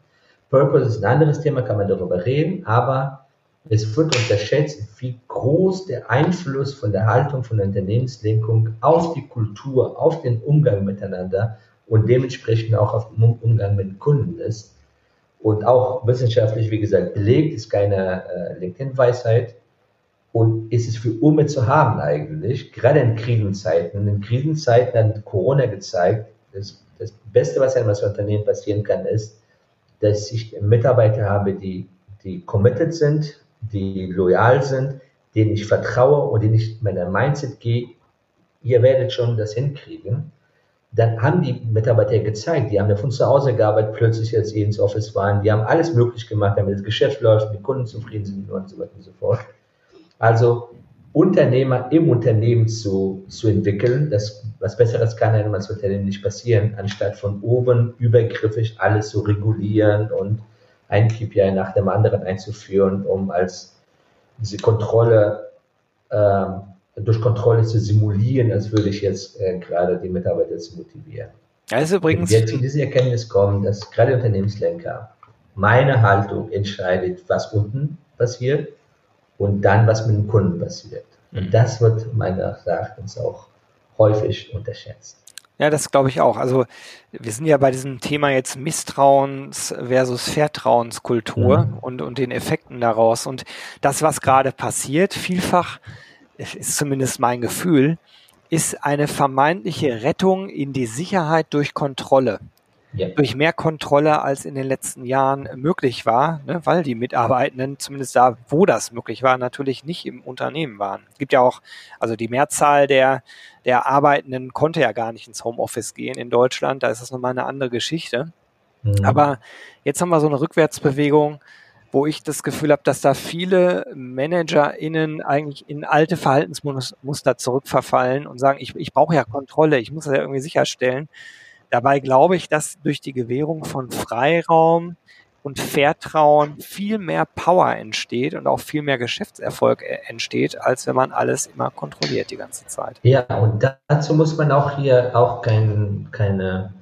Purpose ist ein anderes Thema, kann man darüber reden, aber es wird unterschätzt, wie groß der Einfluss von der Haltung von der Unternehmenslenkung auf die Kultur, auf den Umgang miteinander und dementsprechend auch auf den Umgang mit Kunden ist und auch wissenschaftlich, wie gesagt, belegt, ist keine äh, LinkedIn-Weisheit und ist es für Ume zu haben eigentlich, gerade in Krisenzeiten. In Krisenzeiten hat Corona gezeigt, das, das Beste, was einem als Unternehmen passieren kann, ist, dass ich Mitarbeiter habe, die, die committed sind, die loyal sind, denen ich vertraue und denen ich meiner Mindset gehe, ihr werdet schon das hinkriegen dann haben die Mitarbeiter gezeigt, die haben ja von zu Hause gearbeitet, plötzlich jetzt eh ins Office waren, die haben alles möglich gemacht, damit das Geschäft läuft, die Kunden zufrieden sind und so weiter und so fort. Also Unternehmer im Unternehmen zu, zu entwickeln, das, was Besseres kann einem als Unternehmen nicht passieren, anstatt von oben übergriffig alles zu regulieren und ein KPI nach dem anderen einzuführen, um als diese Kontrolle ähm, durch Kontrolle zu simulieren, als würde ich jetzt äh, gerade die Mitarbeiter zu motivieren. Also übrigens. Wenn wir zu dieser Erkenntnis kommen, dass gerade Unternehmenslenker meine Haltung entscheidet, was unten passiert und dann, was mit dem Kunden passiert. Und mhm. das wird meines Erachtens auch häufig unterschätzt. Ja, das glaube ich auch. Also wir sind ja bei diesem Thema jetzt Misstrauens versus Vertrauenskultur mhm. und, und den Effekten daraus. Und das, was gerade passiert, vielfach, ist zumindest mein Gefühl, ist eine vermeintliche Rettung in die Sicherheit durch Kontrolle ja. durch mehr Kontrolle als in den letzten Jahren möglich war, ne, weil die Mitarbeitenden, zumindest da, wo das möglich war, natürlich nicht im Unternehmen waren. Es gibt ja auch, also die Mehrzahl der, der Arbeitenden konnte ja gar nicht ins Homeoffice gehen in Deutschland, da ist das nochmal eine andere Geschichte. Mhm. Aber jetzt haben wir so eine Rückwärtsbewegung, wo ich das Gefühl habe, dass da viele ManagerInnen eigentlich in alte Verhaltensmuster zurückverfallen und sagen, ich, ich brauche ja Kontrolle, ich muss das ja irgendwie sicherstellen. Dabei glaube ich, dass durch die Gewährung von Freiraum und Vertrauen viel mehr Power entsteht und auch viel mehr Geschäftserfolg äh, entsteht, als wenn man alles immer kontrolliert die ganze Zeit. Ja, und dazu muss man auch hier auch kein, keine,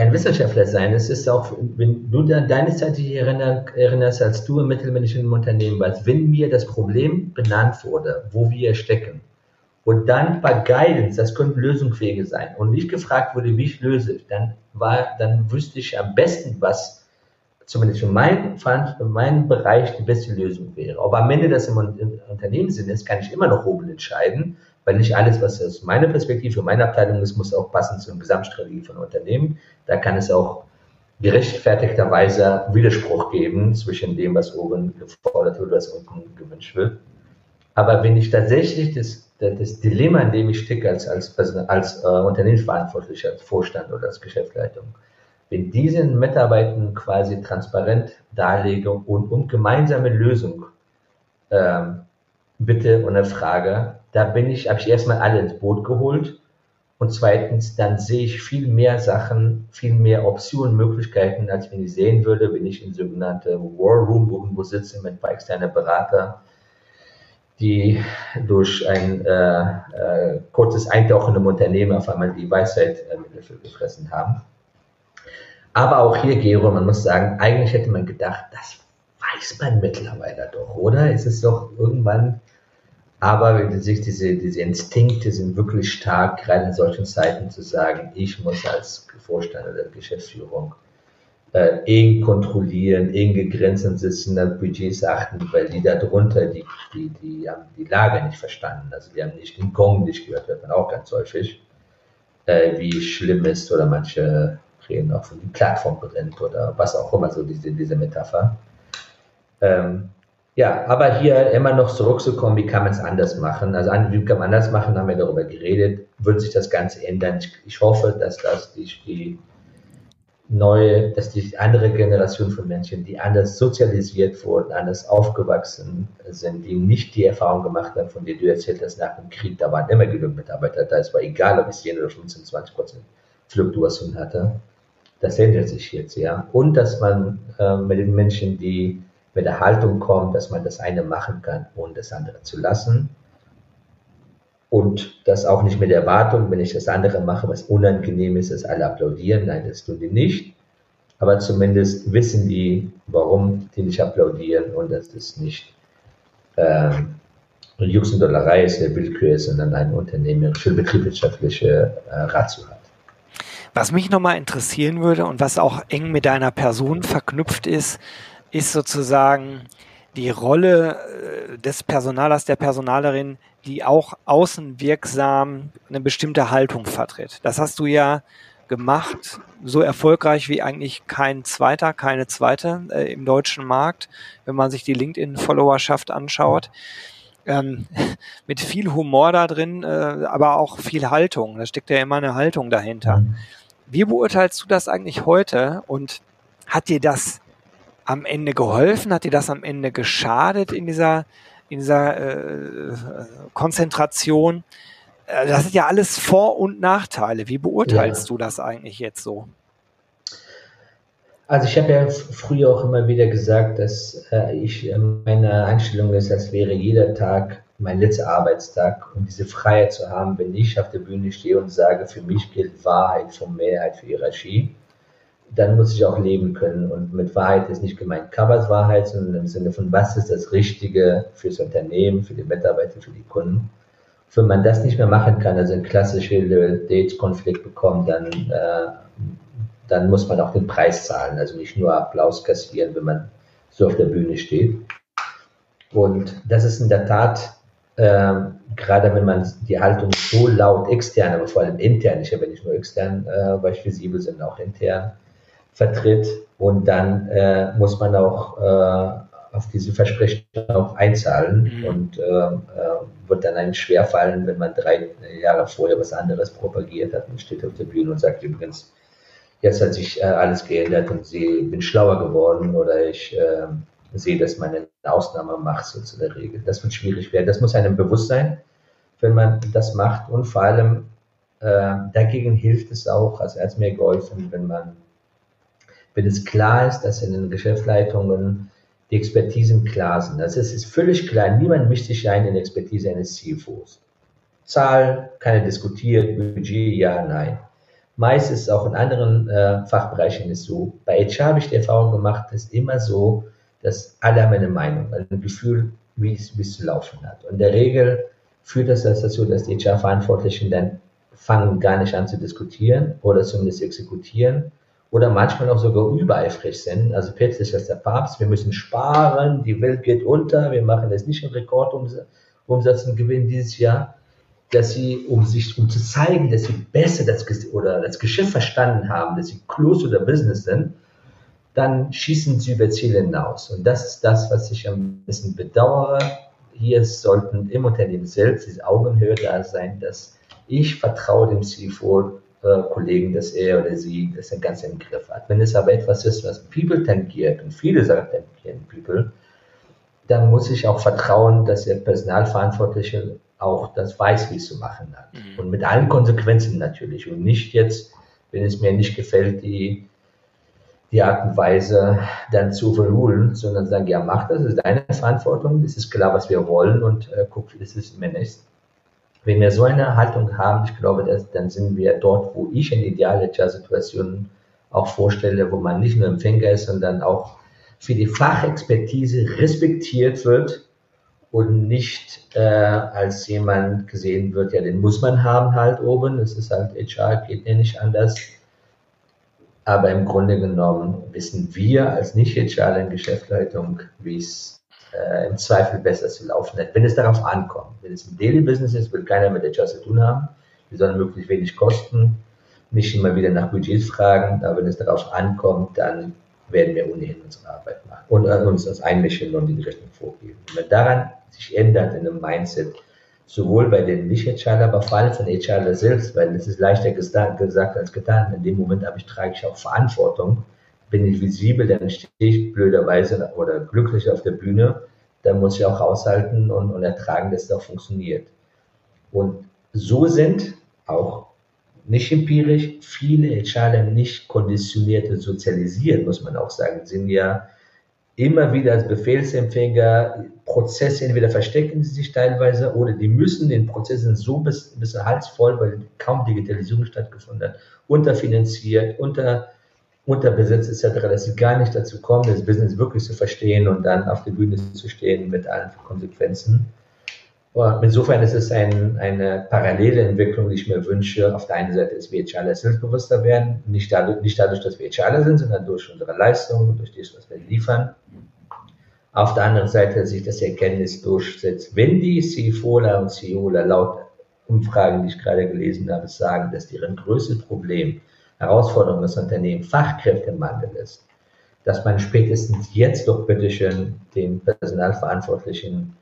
kein Wissenschaftler sein. Es ist auch, wenn du deine Zeit dich erinnerst, als du im mittelmännischen Unternehmen warst, wenn mir das Problem benannt wurde, wo wir stecken, und dann bei Guidance, das könnten Lösungswege sein, und nicht gefragt wurde, wie ich löse, dann war, dann wüsste ich am besten, was zumindest für meinen, für meinen Bereich die beste Lösung wäre. Ob am Ende das im Unternehmenssinn ist, kann ich immer noch oben entscheiden, weil nicht alles, was aus meiner Perspektive, meiner Abteilung ist, muss auch passen zur Gesamtstrategie von Unternehmen. Da kann es auch gerechtfertigterweise Widerspruch geben zwischen dem, was oben gefordert wird, was unten gewünscht wird. Aber wenn ich tatsächlich das das Dilemma, in dem ich stecke als, als, als äh, Unternehmensverantwortlicher, als Vorstand oder als Geschäftsleitung, wenn diesen Mitarbeitern quasi transparent darlege und um gemeinsame Lösung ähm, bitte und Frage, da bin ich, habe ich erstmal alle ins Boot geholt und zweitens, dann sehe ich viel mehr Sachen, viel mehr Optionen, Möglichkeiten, als wenn ich sehen würde, wenn ich in sogenannte War Room irgendwo sitze mit ein paar externen Beratern die durch ein äh, äh, kurzes Eintauchen im Unternehmen auf einmal die Weisheit äh, gefressen haben. Aber auch hier, Gero, man muss sagen, eigentlich hätte man gedacht, das weiß man mittlerweile doch, oder? Es ist doch irgendwann, aber sich diese, diese Instinkte sind wirklich stark, gerade in solchen Zeiten zu sagen, ich muss als Vorstand oder Geschäftsführung äh, eng kontrollieren, enge Grenzen setzen, an Budgets achten, weil die da drunter, die, die, die haben die Lage nicht verstanden. Also die haben nicht den Gong nicht gehört, hört man auch ganz häufig, äh, wie schlimm ist oder manche reden auch von die Plattform brennt oder was auch immer, so diese, diese Metapher. Ähm, ja, aber hier immer noch zurückzukommen, wie kann man es anders machen? Also wie kann man anders machen, haben wir darüber geredet. Wird sich das Ganze ändern? Ich, ich hoffe, dass das die, die neue, dass die andere Generation von Menschen, die anders sozialisiert wurden, anders aufgewachsen sind, die nicht die Erfahrung gemacht haben, von der du erzählt hast, nach dem Krieg, da waren immer genug Mitarbeiter da, es war egal, ob es 10 oder 15, 20 Prozent Fluktuation hatte. Das ändert sich jetzt, ja. Und dass man äh, mit den Menschen, die mit der Haltung kommen, dass man das eine machen kann, ohne das andere zu lassen und das auch nicht mit der Erwartung, wenn ich das andere mache, was unangenehm ist, dass alle applaudieren. Nein, das tun die nicht. Aber zumindest wissen die, warum die nicht applaudieren und dass das nicht äh, Jux und Dollerei ist, eine Willkür ist, sondern ein unternehmerische, betriebswirtschaftliche äh, Ratio hat. Was mich nochmal interessieren würde und was auch eng mit deiner Person verknüpft ist, ist sozusagen die Rolle äh, des Personalers, der Personalerin, die auch außenwirksam eine bestimmte Haltung vertritt. Das hast du ja gemacht, so erfolgreich wie eigentlich kein zweiter, keine zweite äh, im deutschen Markt, wenn man sich die LinkedIn-Followerschaft anschaut. Ähm, <laughs> mit viel Humor da drin, äh, aber auch viel Haltung. Da steckt ja immer eine Haltung dahinter. Mhm. Wie beurteilst du das eigentlich heute und hat dir das am Ende geholfen? Hat dir das am Ende geschadet in dieser, in dieser äh, Konzentration? Äh, das sind ja alles Vor- und Nachteile. Wie beurteilst ja. du das eigentlich jetzt so? Also ich habe ja früher auch immer wieder gesagt, dass äh, ich äh, meine Einstellung ist, als wäre jeder Tag mein letzter Arbeitstag und diese Freiheit zu haben, wenn ich auf der Bühne stehe und sage, für mich gilt Wahrheit vor Mehrheit für Hierarchie dann muss ich auch leben können. Und mit Wahrheit ist nicht gemeint Covers Wahrheit, sondern im Sinne von, was ist das Richtige fürs Unternehmen, für die Mitarbeiter, für die Kunden. wenn man das nicht mehr machen kann, also ein klassischer Dates-Konflikt bekommt, dann, äh, dann muss man auch den Preis zahlen, also nicht nur Applaus kassieren, wenn man so auf der Bühne steht. Und das ist in der Tat, äh, gerade wenn man die Haltung so laut extern, aber vor allem intern, ich habe ja nicht nur extern, äh, weil ich visibel, sondern auch intern vertritt. Und dann äh, muss man auch äh, auf diese Versprechen auch einzahlen mhm. und äh, äh, wird dann einem schwerfallen, wenn man drei Jahre vorher was anderes propagiert hat und steht auf der Bühne und sagt übrigens, jetzt hat sich äh, alles geändert und ich bin schlauer geworden oder ich äh, sehe, dass man eine Ausnahme macht so zu der Regel. Das wird schwierig werden. Das muss einem bewusst sein, wenn man das macht und vor allem dagegen hilft es auch, also als mir geholfen, wenn man, wenn es klar ist, dass in den Geschäftsleitungen die Expertisen klar sind. Also es ist völlig klar, niemand mischt sich ein in die Expertise eines CFOs. Zahl, keine diskutiert, Budget, ja, nein. Meist ist es auch in anderen äh, Fachbereichen ist so. Bei HR habe ich die Erfahrung gemacht, ist immer so, dass alle haben eine Meinung, ein Gefühl, wie es, wie es zu laufen hat. Und in der Regel führt das dazu, dass die HR-Verantwortlichen dann fangen gar nicht an zu diskutieren oder zumindest exekutieren oder manchmal auch sogar übereifrig sind. Also plötzlich ist der Papst, wir müssen sparen, die Welt geht unter, wir machen jetzt nicht einen Rekordumsatz und Gewinn dieses Jahr, dass sie, um sich, um zu zeigen, dass sie besser das, oder das Geschäft verstanden haben, dass sie close oder Business sind, dann schießen sie über Ziele hinaus. Und das ist das, was ich ein bisschen bedauere. Hier sollten im Unternehmen selbst diese Augenhöhe da sein, dass ich vertraue dem CFO äh, Kollegen, dass er oder sie das ganz im Griff hat. Wenn es aber etwas ist, was People tangiert, und viele sagen tangieren People, dann muss ich auch vertrauen, dass der Personalverantwortliche auch das weiß, wie es zu machen hat. Mhm. Und mit allen Konsequenzen natürlich. Und nicht jetzt, wenn es mir nicht gefällt, die, die Art und Weise dann zu verholen, sondern sagen, ja, mach das, das ist deine Verantwortung, es ist klar, was wir wollen und äh, guck, es ist mir nicht. Wenn wir so eine Haltung haben, ich glaube, dass, dann sind wir dort, wo ich eine ideale Situation auch vorstelle, wo man nicht nur Empfänger ist, sondern auch für die Fachexpertise respektiert wird und nicht äh, als jemand gesehen wird, ja, den muss man haben halt oben, es ist halt HR, geht ja nicht anders. Aber im Grunde genommen wissen wir als Nicht-HR in Geschäftsleitung, wie es äh, im Zweifel besser zu laufen hat, wenn es darauf ankommt. Wenn es ein Daily Business ist, will keiner mit HR zu tun haben. Wir sollen möglichst wenig kosten, nicht immer wieder nach Budgets fragen, aber wenn es darauf ankommt, dann werden wir ohnehin unsere Arbeit machen und äh, uns das einmischen und die Richtung vorgeben. Wenn daran sich ändert in dem Mindset, sowohl bei den Nicht-HR, aber vor allem von HR selbst, weil es ist leichter gesagt als getan. In dem Moment habe ich, trage ich auch Verantwortung bin ich visibel, dann stehe ich blöderweise oder glücklich auf der Bühne, dann muss ich auch aushalten und, und ertragen, dass es auch funktioniert. Und so sind auch nicht empirisch viele HRler nicht konditioniert und sozialisiert, muss man auch sagen, sind ja immer wieder als Befehlsempfänger Prozesse entweder verstecken sie sich teilweise oder die müssen den Prozessen so bis, bis halsvoll, weil kaum Digitalisierung stattgefunden hat, unterfinanziert, unter unterbesetzt etc., dass sie gar nicht dazu kommen, das Business wirklich zu verstehen und dann auf der Bühne zu stehen mit allen Konsequenzen. Und insofern ist es ein, eine parallele Entwicklung, die ich mir wünsche. Auf der einen Seite, dass wir HR selbstbewusster werden, nicht dadurch, nicht dadurch, dass wir HR sind, sondern durch unsere Leistung, durch das, was wir liefern. Auf der anderen Seite, sich das Erkenntnis durchsetzt, wenn die CFOler und CEOler laut Umfragen, die ich gerade gelesen habe, sagen, dass deren größtes Problem Herausforderung des Unternehmens Fachkräftemangel ist, dass man spätestens jetzt doch bitteschön den Personalverantwortlichen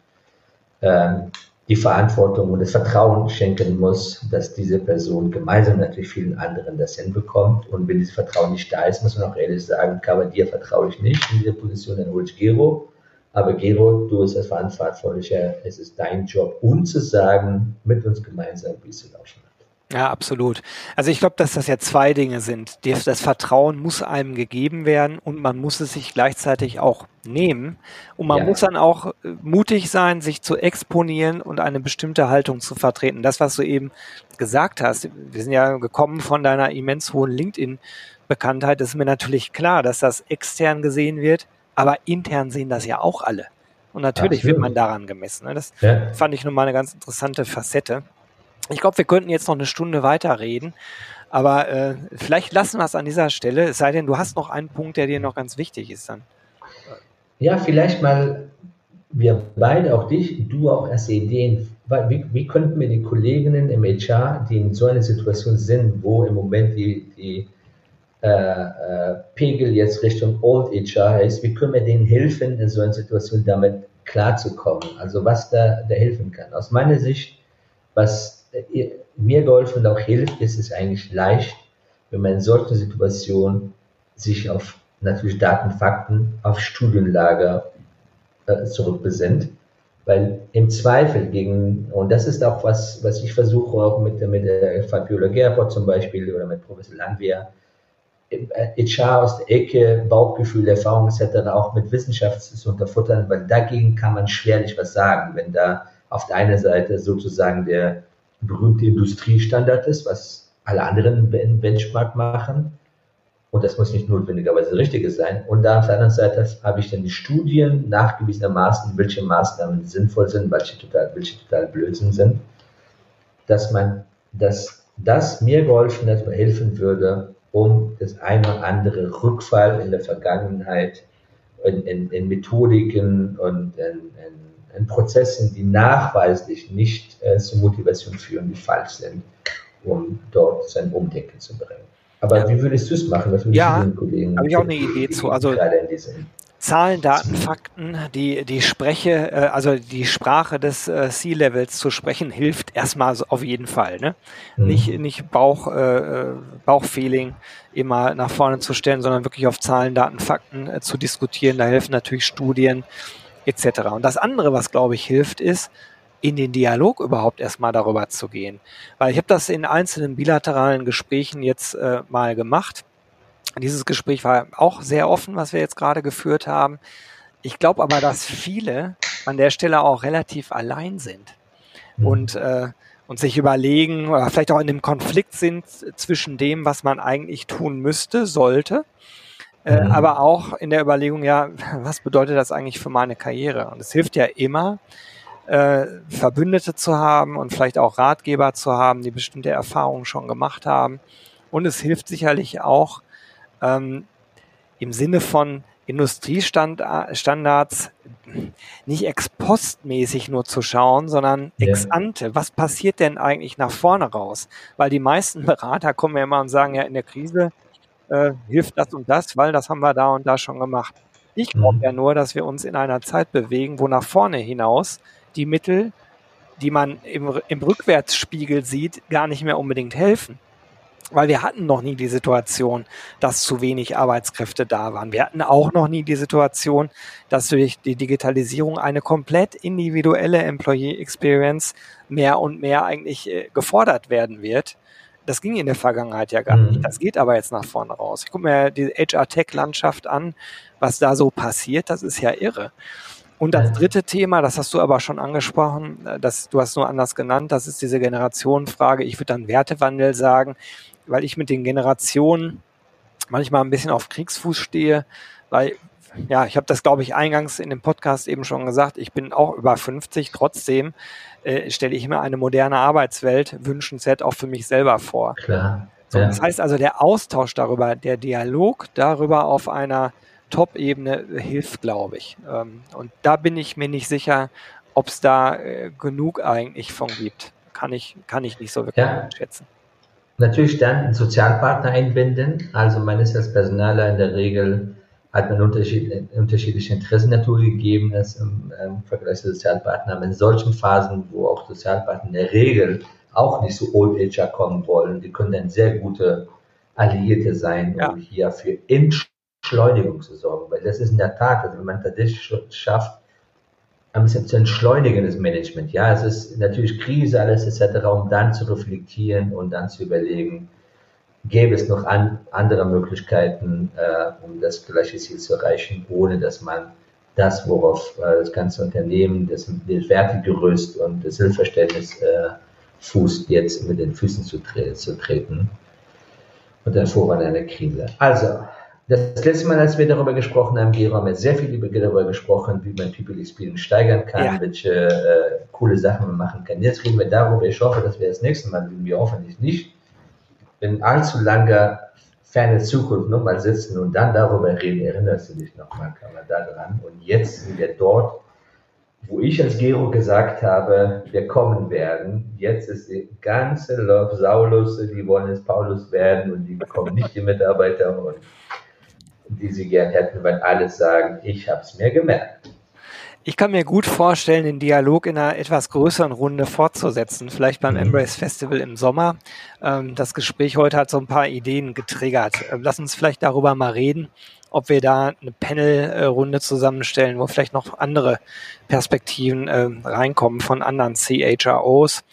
ähm, die Verantwortung und das Vertrauen schenken muss, dass diese Person gemeinsam natürlich vielen anderen das hinbekommt. Und wenn dieses Vertrauen nicht da ist, muss man auch ehrlich sagen, dir vertraue ich nicht in dieser Position, dann hol ich Gero. Aber Gero, du bist das Verantwortlicher, es ist dein Job, uns zu sagen, mit uns gemeinsam, wie es zu laufen ja, absolut. Also ich glaube, dass das ja zwei Dinge sind. Das Vertrauen muss einem gegeben werden und man muss es sich gleichzeitig auch nehmen. Und man ja. muss dann auch äh, mutig sein, sich zu exponieren und eine bestimmte Haltung zu vertreten. Das, was du eben gesagt hast, wir sind ja gekommen von deiner immens hohen LinkedIn-Bekanntheit, ist mir natürlich klar, dass das extern gesehen wird, aber intern sehen das ja auch alle. Und natürlich Absolut. wird man daran gemessen. Ne? Das ja. fand ich nun mal eine ganz interessante Facette. Ich glaube, wir könnten jetzt noch eine Stunde weiterreden. Aber äh, vielleicht lassen wir es an dieser Stelle, es sei denn, du hast noch einen Punkt, der dir noch ganz wichtig ist dann. Ja, vielleicht mal wir beide, auch dich, du auch als Ideen, wie, wie könnten wir die Kolleginnen im HR, die in so einer Situation sind, wo im Moment die, die äh, äh, Pegel jetzt Richtung Old HR ist, wie können wir denen helfen, in so einer Situation damit klarzukommen? Also was da, da helfen kann. Aus meiner Sicht, was mir geholfen und auch hilft, ist es eigentlich leicht, wenn man in solchen Situationen sich auf natürlich Daten, Fakten, auf Studienlager äh, zurückbesinnt. Weil im Zweifel gegen, und das ist auch was, was ich versuche auch mit, mit der Fabiola Gerber zum Beispiel oder mit Professor Landwehr, HR aus der Ecke, Bauchgefühl, Erfahrung etc. auch mit Wissenschaft zu unterfuttern, weil dagegen kann man schwerlich was sagen, wenn da auf der einen Seite sozusagen der berühmte Industriestandard ist, was alle anderen Benchmark machen und das muss nicht notwendigerweise das Richtige sein. Und da auf der anderen Seite habe ich dann die Studien nachgewiesenermaßen, welche Maßnahmen sinnvoll sind, welche total, welche total Blödsinn sind, dass man, dass das mir geholfen hat, helfen würde, um das eine oder andere Rückfall in der Vergangenheit in, in, in Methodiken und in, in, Prozessen, die nachweislich nicht äh, zur Motivation führen, die falsch sind, um dort sein Umdenken zu bringen. Aber ja. wie würdest du es machen? Was ja, habe ich auch eine Idee zu. Also Zahlen, Daten, Fakten, die, die Spreche, äh, also die Sprache des äh, C-Levels zu sprechen, hilft erstmal auf jeden Fall. Ne? Mhm. Nicht, nicht Bauch, äh, Bauchfeeling immer nach vorne zu stellen, sondern wirklich auf Zahlen, Daten, Fakten äh, zu diskutieren. Da helfen natürlich Studien etc. Und das andere, was glaube ich hilft, ist, in den Dialog überhaupt erstmal darüber zu gehen. Weil ich habe das in einzelnen bilateralen Gesprächen jetzt äh, mal gemacht. Dieses Gespräch war auch sehr offen, was wir jetzt gerade geführt haben. Ich glaube aber, dass viele an der Stelle auch relativ allein sind mhm. und, äh, und sich überlegen oder vielleicht auch in einem Konflikt sind zwischen dem, was man eigentlich tun müsste, sollte, äh, mhm. aber auch in der Überlegung, ja, <laughs> was bedeutet das eigentlich für meine Karriere? Und es hilft ja immer, äh, Verbündete zu haben und vielleicht auch Ratgeber zu haben, die bestimmte Erfahrungen schon gemacht haben. Und es hilft sicherlich auch ähm, im Sinne von Industriestandards nicht ex postmäßig nur zu schauen, sondern ja. ex ante. Was passiert denn eigentlich nach vorne raus? Weil die meisten <laughs> Berater kommen ja immer und sagen, ja, in der Krise äh, hilft das und das, weil das haben wir da und da schon gemacht. Ich glaube mhm. ja nur, dass wir uns in einer Zeit bewegen, wo nach vorne hinaus die Mittel, die man im, im Rückwärtsspiegel sieht, gar nicht mehr unbedingt helfen. Weil wir hatten noch nie die Situation, dass zu wenig Arbeitskräfte da waren. Wir hatten auch noch nie die Situation, dass durch die Digitalisierung eine komplett individuelle Employee Experience mehr und mehr eigentlich äh, gefordert werden wird. Das ging in der Vergangenheit ja gar nicht. Mhm. Das geht aber jetzt nach vorne raus. Ich gucke mir die HR-Tech-Landschaft an, was da so passiert. Das ist ja irre. Und das dritte Thema, das hast du aber schon angesprochen, äh, das, du hast nur anders genannt, das ist diese Generationenfrage. Ich würde dann Wertewandel sagen, weil ich mit den Generationen manchmal ein bisschen auf Kriegsfuß stehe, weil ja, ich habe das, glaube ich, eingangs in dem Podcast eben schon gesagt, ich bin auch über 50, trotzdem äh, stelle ich mir eine moderne Arbeitswelt wünschenswert auch für mich selber vor. Klar. So, ja. Das heißt also, der Austausch darüber, der Dialog darüber auf einer Top-Ebene hilft, glaube ich. Ähm, und da bin ich mir nicht sicher, ob es da äh, genug eigentlich von gibt. Kann ich, kann ich nicht so wirklich ja. schätzen. Natürlich dann Sozialpartner einbinden. Also man ist als Personaler in der Regel, hat man unterschied, unterschiedliche Interessen natürlich gegeben als im, im Vergleich zu Sozialpartnern. In solchen Phasen, wo auch Sozialpartner in der Regel auch nicht so Old Ager kommen wollen, die können dann sehr gute Alliierte sein, um ja. hier für Entschleunigung zu sorgen. Weil das ist in der Tat, also wenn man tatsächlich schafft, ein bisschen zu entschleunigen, das Management. Ja, es ist natürlich Krise, alles etc., um dann zu reflektieren und dann zu überlegen, gäbe es noch an, andere Möglichkeiten, äh, um das gleiche Ziel zu erreichen, ohne dass man das, worauf äh, das ganze Unternehmen, das, das Wertegerüst und das Hilfsverständnis äh, fußt, jetzt mit den Füßen zu, tre zu treten. Und dann vor man eine Krise. Also, das letzte Mal, als wir darüber gesprochen haben, Gero, haben wir sehr viel darüber gesprochen, wie man People Experience steigern kann, ja. welche äh, coole Sachen man machen kann. Jetzt reden wir darüber. Ich hoffe, dass wir das nächste Mal, wir hoffentlich nicht, in allzu langer, ferne Zukunft nochmal sitzen und dann darüber reden. Erinnerst du dich nochmal, da dran? Und jetzt sind wir dort, wo ich als Gero gesagt habe, wir kommen werden. Jetzt ist die ganze Love Saulus, die wollen jetzt Paulus werden und die bekommen nicht die Mitarbeiter und die sie gern hätten, weil alle sagen, ich habe es mir gemerkt. Ich kann mir gut vorstellen, den Dialog in einer etwas größeren Runde fortzusetzen, vielleicht beim mhm. Embrace Festival im Sommer. Ähm, das Gespräch heute hat so ein paar Ideen getriggert. Ähm, lass uns vielleicht darüber mal reden, ob wir da eine Panel-Runde zusammenstellen, wo vielleicht noch andere Perspektiven äh, reinkommen von anderen CHROs,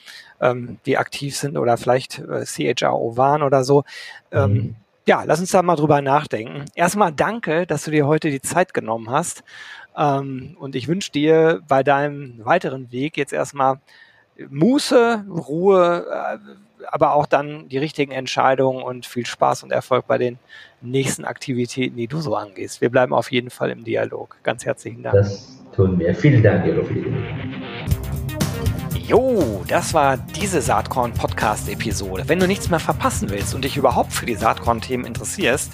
ähm, die aktiv sind oder vielleicht äh, CHRO waren oder so. Ähm, mhm. Ja, lass uns da mal drüber nachdenken. Erstmal danke, dass du dir heute die Zeit genommen hast. Ähm, und ich wünsche dir bei deinem weiteren Weg jetzt erstmal Muße, Ruhe, äh, aber auch dann die richtigen Entscheidungen und viel Spaß und Erfolg bei den nächsten Aktivitäten, die du so angehst. Wir bleiben auf jeden Fall im Dialog. Ganz herzlichen Dank. Das tun wir. Vielen Dank, Jero, Jo, das war diese Saatkorn-Podcast-Episode. Wenn du nichts mehr verpassen willst und dich überhaupt für die Saatkorn-Themen interessierst,